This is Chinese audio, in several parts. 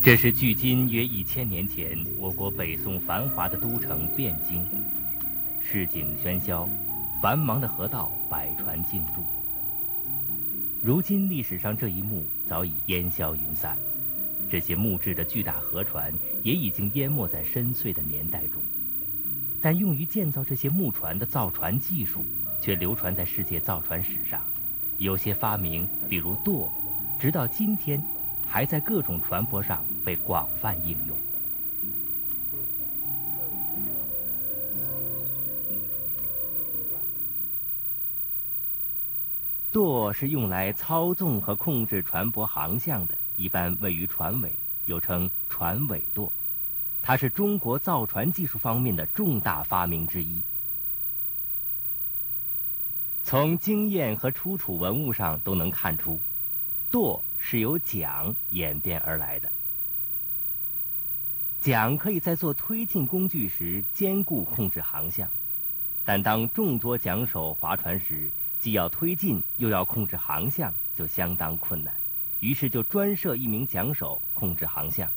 这是距今约一千年前我国北宋繁华的都城汴京，市井喧嚣，繁忙的河道，百船竞渡。如今历史上这一幕早已烟消云散，这些木质的巨大河船也已经淹没在深邃的年代中。但用于建造这些木船的造船技术，却流传在世界造船史上。有些发明，比如舵，直到今天。还在各种船舶上被广泛应用。舵是用来操纵和控制船舶航向的，一般位于船尾，又称船尾舵。它是中国造船技术方面的重大发明之一。从经验和出土文物上都能看出，舵。是由桨演变而来的。桨可以在做推进工具时兼顾控制航向，但当众多桨手划船时，既要推进又要控制航向，就相当困难。于是就专设一名桨手控制航向，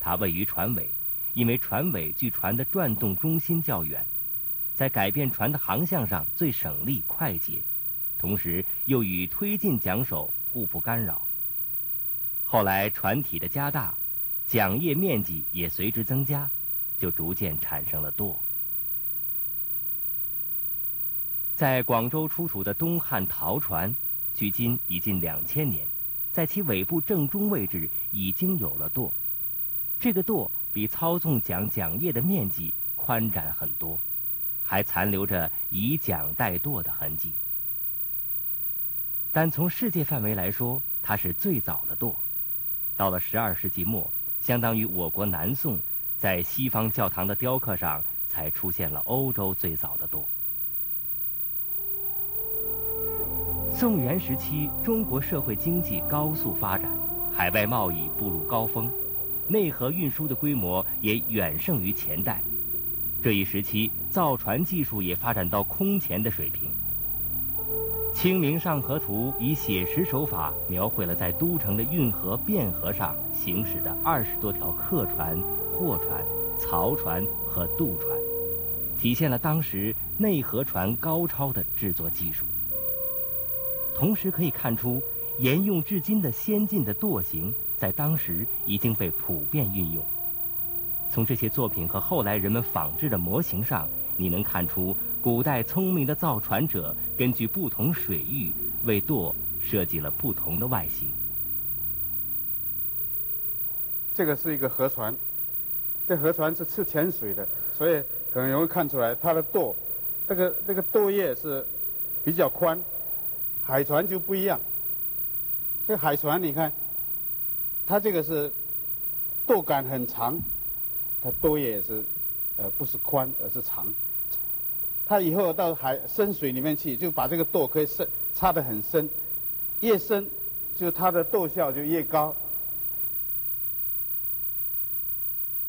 他位于船尾，因为船尾距船的转动中心较远，在改变船的航向上最省力快捷，同时又与推进桨手互不干扰。后来船体的加大，桨叶面积也随之增加，就逐渐产生了舵。在广州出土的东汉陶船，距今已近两千年，在其尾部正中位置已经有了舵。这个舵比操纵桨桨叶的面积宽展很多，还残留着以桨代舵的痕迹。但从世界范围来说，它是最早的舵。到了十二世纪末，相当于我国南宋，在西方教堂的雕刻上才出现了欧洲最早的多。宋元时期，中国社会经济高速发展，海外贸易步入高峰，内河运输的规模也远胜于前代。这一时期，造船技术也发展到空前的水平。《清明上河图》以写实手法描绘了在都城的运河、汴河上行驶的二十多条客船、货船、漕船和渡船，体现了当时内河船高超的制作技术。同时可以看出，沿用至今的先进的舵形在当时已经被普遍运用。从这些作品和后来人们仿制的模型上，你能看出。古代聪明的造船者根据不同水域为舵设计了不同的外形。这个是一个河船，这河船是吃浅水的，所以很容易看出来它的舵，这个这个舵叶是比较宽。海船就不一样，这海船你看，它这个是舵杆很长，它舵叶也是呃不是宽而是长。它以后到海深水里面去，就把这个舵可以深插得很深，越深，就它的舵效就越高。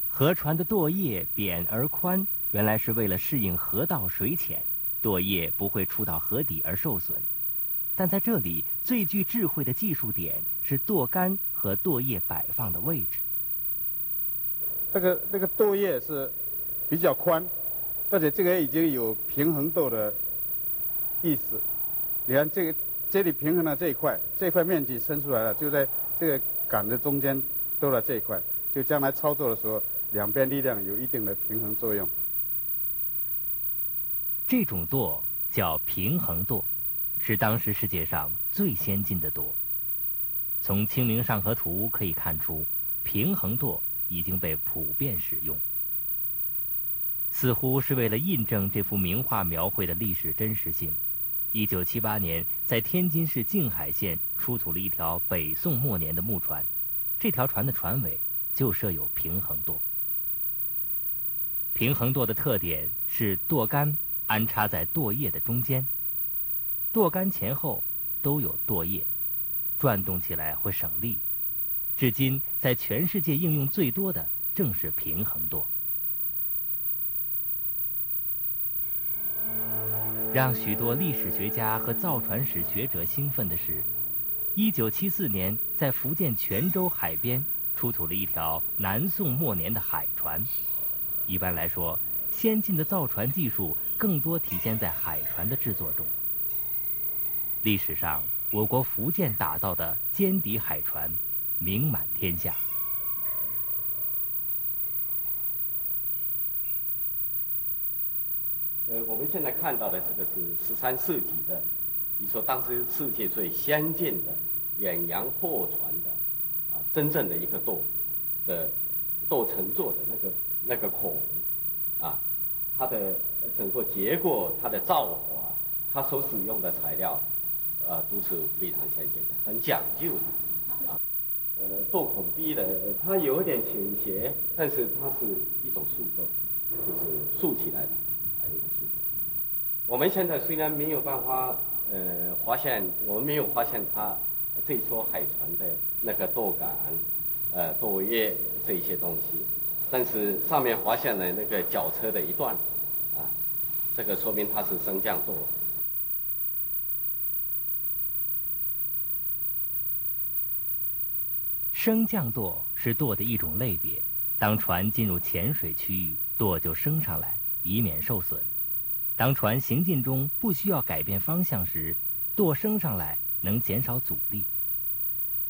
河船的舵叶扁而宽，原来是为了适应河道水浅，舵叶不会触到河底而受损。但在这里，最具智慧的技术点是舵杆和舵叶摆放的位置。这个这个舵叶是比较宽。而且这个已经有平衡舵的意思。你看这个这里平衡了这一块，这块面积伸出来了，就在这个杆的中间多了这一块，就将来操作的时候，两边力量有一定的平衡作用。这种舵叫平衡舵，是当时世界上最先进的舵。从《清明上河图》可以看出，平衡舵已经被普遍使用。似乎是为了印证这幅名画描绘的历史真实性，一九七八年在天津市静海县出土了一条北宋末年的木船，这条船的船尾就设有平衡舵。平衡舵的特点是舵杆安插在舵叶的中间，舵杆前后都有舵叶，转动起来会省力。至今在全世界应用最多的正是平衡舵。让许多历史学家和造船史学者兴奋的是，一九七四年在福建泉州海边出土了一条南宋末年的海船。一般来说，先进的造船技术更多体现在海船的制作中。历史上，我国福建打造的尖底海船名满天下。现在看到的这个是十三世纪的，你说当时世界最先进的远洋货船的啊，真正的一个舵的舵乘坐的那个那个孔啊，它的整个结构、它的造法、它所使用的材料啊，都是非常先进的，很讲究的啊。呃，舵孔壁的它有点倾斜，但是它是一种竖舵，就是竖起来的。我们现在虽然没有办法，呃，发现我们没有发现它这艘海船的那个舵杆、呃舵叶这一些东西，但是上面发现了那个绞车的一段，啊，这个说明它是升降舵。升降舵是舵的一种类别，当船进入浅水区域，舵就升上来，以免受损。当船行进中不需要改变方向时，舵升上来能减少阻力；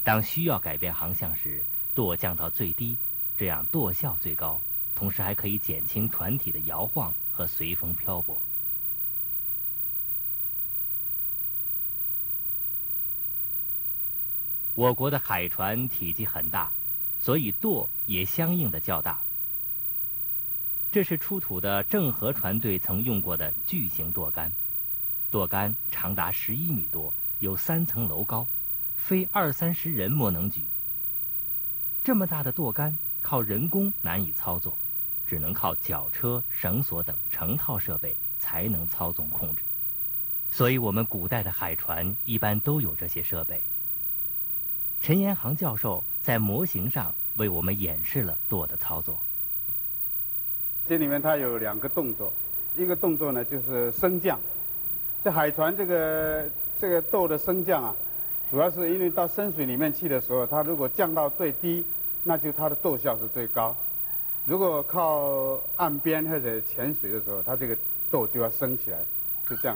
当需要改变航向时，舵降到最低，这样舵效最高，同时还可以减轻船体的摇晃和随风漂泊。我国的海船体积很大，所以舵也相应的较大。这是出土的郑和船队曾用过的巨型舵杆，舵杆长达十一米多，有三层楼高，非二三十人莫能举。这么大的舵杆靠人工难以操作，只能靠绞车、绳索等成套设备才能操纵控制。所以，我们古代的海船一般都有这些设备。陈延航教授在模型上为我们演示了舵的操作。这里面它有两个动作，一个动作呢就是升降。这海船这个这个舵的升降啊，主要是因为到深水里面去的时候，它如果降到最低，那就它的舵效是最高；如果靠岸边或者浅水的时候，它这个舵就要升起来，是这样。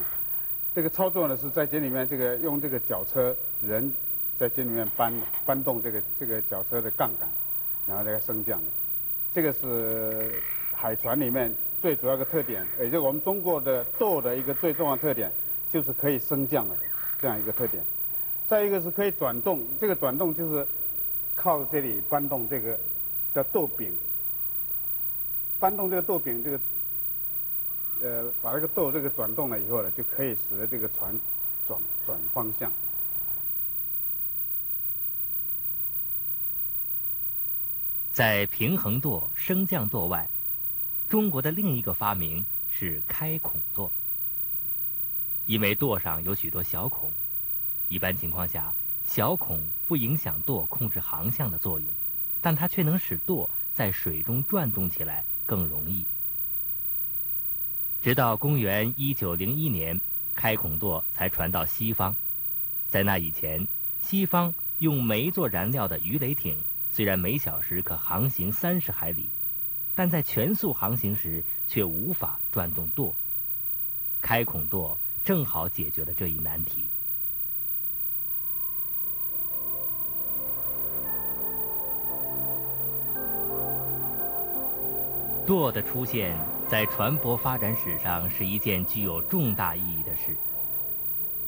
这个操作呢是在这里面这个用这个绞车人在这里面搬搬动这个这个绞车的杠杆，然后这个升降的，这个是。海船里面最主要的特点，也就我们中国的舵的一个最重要特点，就是可以升降的这样一个特点。再一个是可以转动，这个转动就是靠这里搬动这个叫舵柄，搬动这个舵柄，这个呃把这个舵这个转动了以后呢，就可以使得这个船转转方向。在平衡舵、升降舵外。中国的另一个发明是开孔舵，因为舵上有许多小孔，一般情况下，小孔不影响舵控制航向的作用，但它却能使舵在水中转动起来更容易。直到公元一九零一年，开孔舵才传到西方，在那以前，西方用煤做燃料的鱼雷艇虽然每小时可航行三十海里。但在全速航行时却无法转动舵，开孔舵正好解决了这一难题。舵的出现在船舶发展史上是一件具有重大意义的事，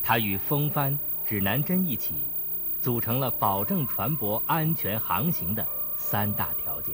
它与风帆、指南针一起，组成了保证船舶安全航行的三大条件。